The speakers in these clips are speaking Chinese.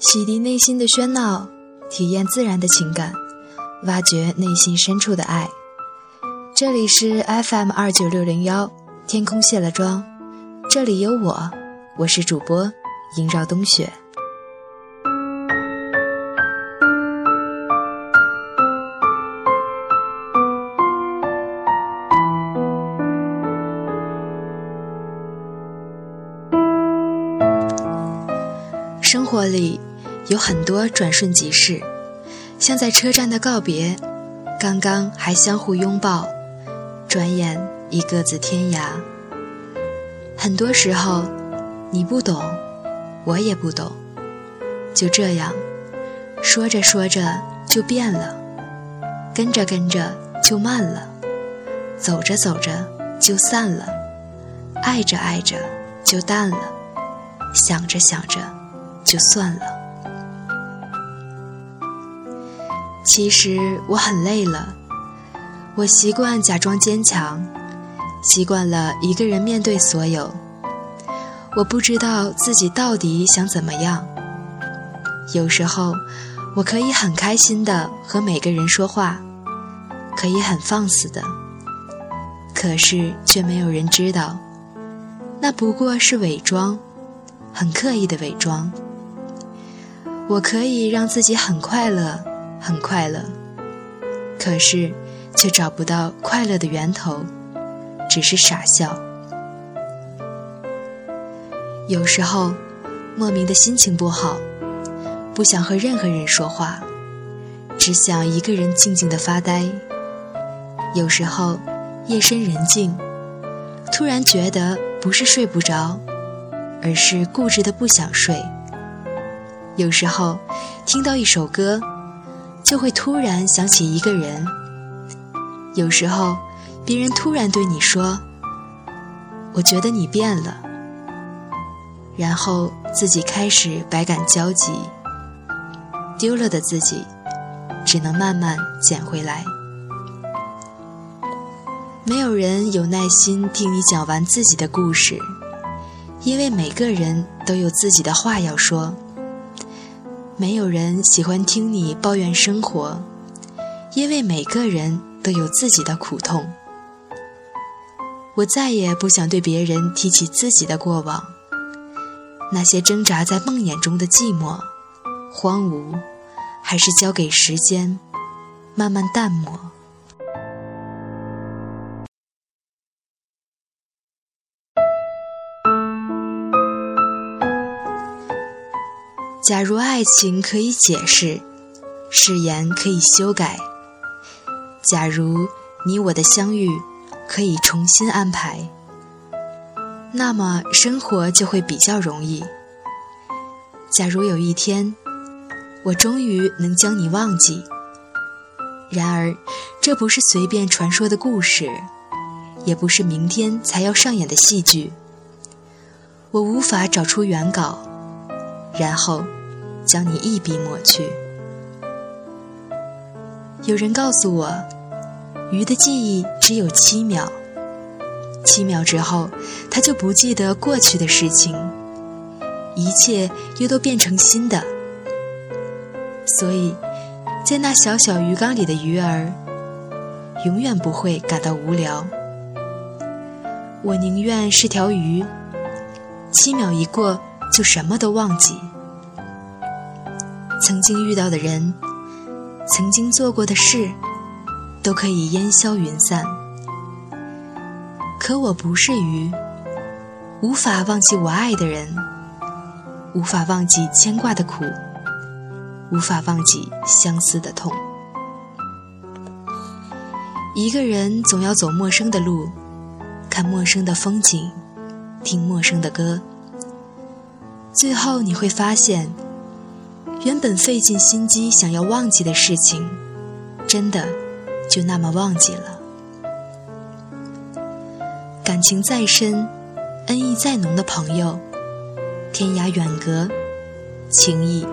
洗涤内心的喧闹，体验自然的情感，挖掘内心深处的爱。这里是 FM 二九六零幺，天空卸了妆，这里有我，我是主播萦绕冬雪。生活里有很多转瞬即逝，像在车站的告别，刚刚还相互拥抱，转眼已各自天涯。很多时候，你不懂，我也不懂，就这样，说着说着就变了，跟着跟着就慢了，走着走着就散了，爱着爱着就淡了，想着想着。就算了。其实我很累了，我习惯假装坚强，习惯了一个人面对所有。我不知道自己到底想怎么样。有时候，我可以很开心的和每个人说话，可以很放肆的，可是却没有人知道，那不过是伪装，很刻意的伪装。我可以让自己很快乐，很快乐，可是却找不到快乐的源头，只是傻笑。有时候莫名的心情不好，不想和任何人说话，只想一个人静静的发呆。有时候夜深人静，突然觉得不是睡不着，而是固执的不想睡。有时候，听到一首歌，就会突然想起一个人。有时候，别人突然对你说：“我觉得你变了。”然后自己开始百感交集，丢了的自己，只能慢慢捡回来。没有人有耐心听你讲完自己的故事，因为每个人都有自己的话要说。没有人喜欢听你抱怨生活，因为每个人都有自己的苦痛。我再也不想对别人提起自己的过往，那些挣扎在梦魇中的寂寞、荒芜，还是交给时间慢慢淡漠。假如爱情可以解释，誓言可以修改；假如你我的相遇可以重新安排，那么生活就会比较容易。假如有一天，我终于能将你忘记，然而这不是随便传说的故事，也不是明天才要上演的戏剧。我无法找出原稿。然后，将你一笔抹去。有人告诉我，鱼的记忆只有七秒，七秒之后，它就不记得过去的事情，一切又都变成新的。所以，在那小小鱼缸里的鱼儿，永远不会感到无聊。我宁愿是条鱼，七秒一过，就什么都忘记。曾经遇到的人，曾经做过的事，都可以烟消云散。可我不是鱼，无法忘记我爱的人，无法忘记牵挂的苦，无法忘记相思的痛。一个人总要走陌生的路，看陌生的风景，听陌生的歌，最后你会发现。原本费尽心机想要忘记的事情，真的就那么忘记了。感情再深，恩义再浓的朋友，天涯远隔，情谊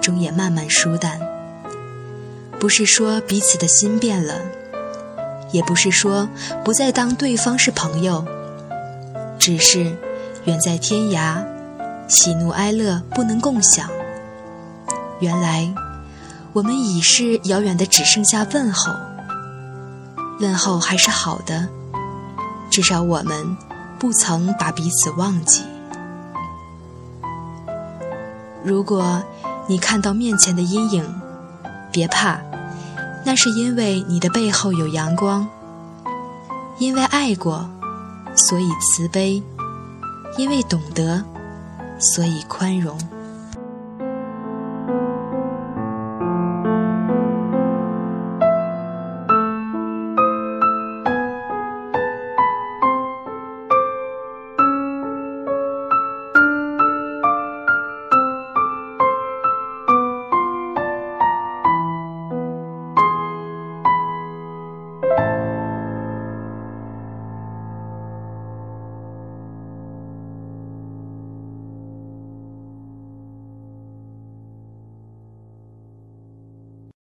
终也慢慢疏淡。不是说彼此的心变了，也不是说不再当对方是朋友，只是远在天涯，喜怒哀乐不能共享。原来，我们已是遥远的，只剩下问候。问候还是好的，至少我们不曾把彼此忘记。如果你看到面前的阴影，别怕，那是因为你的背后有阳光。因为爱过，所以慈悲；因为懂得，所以宽容。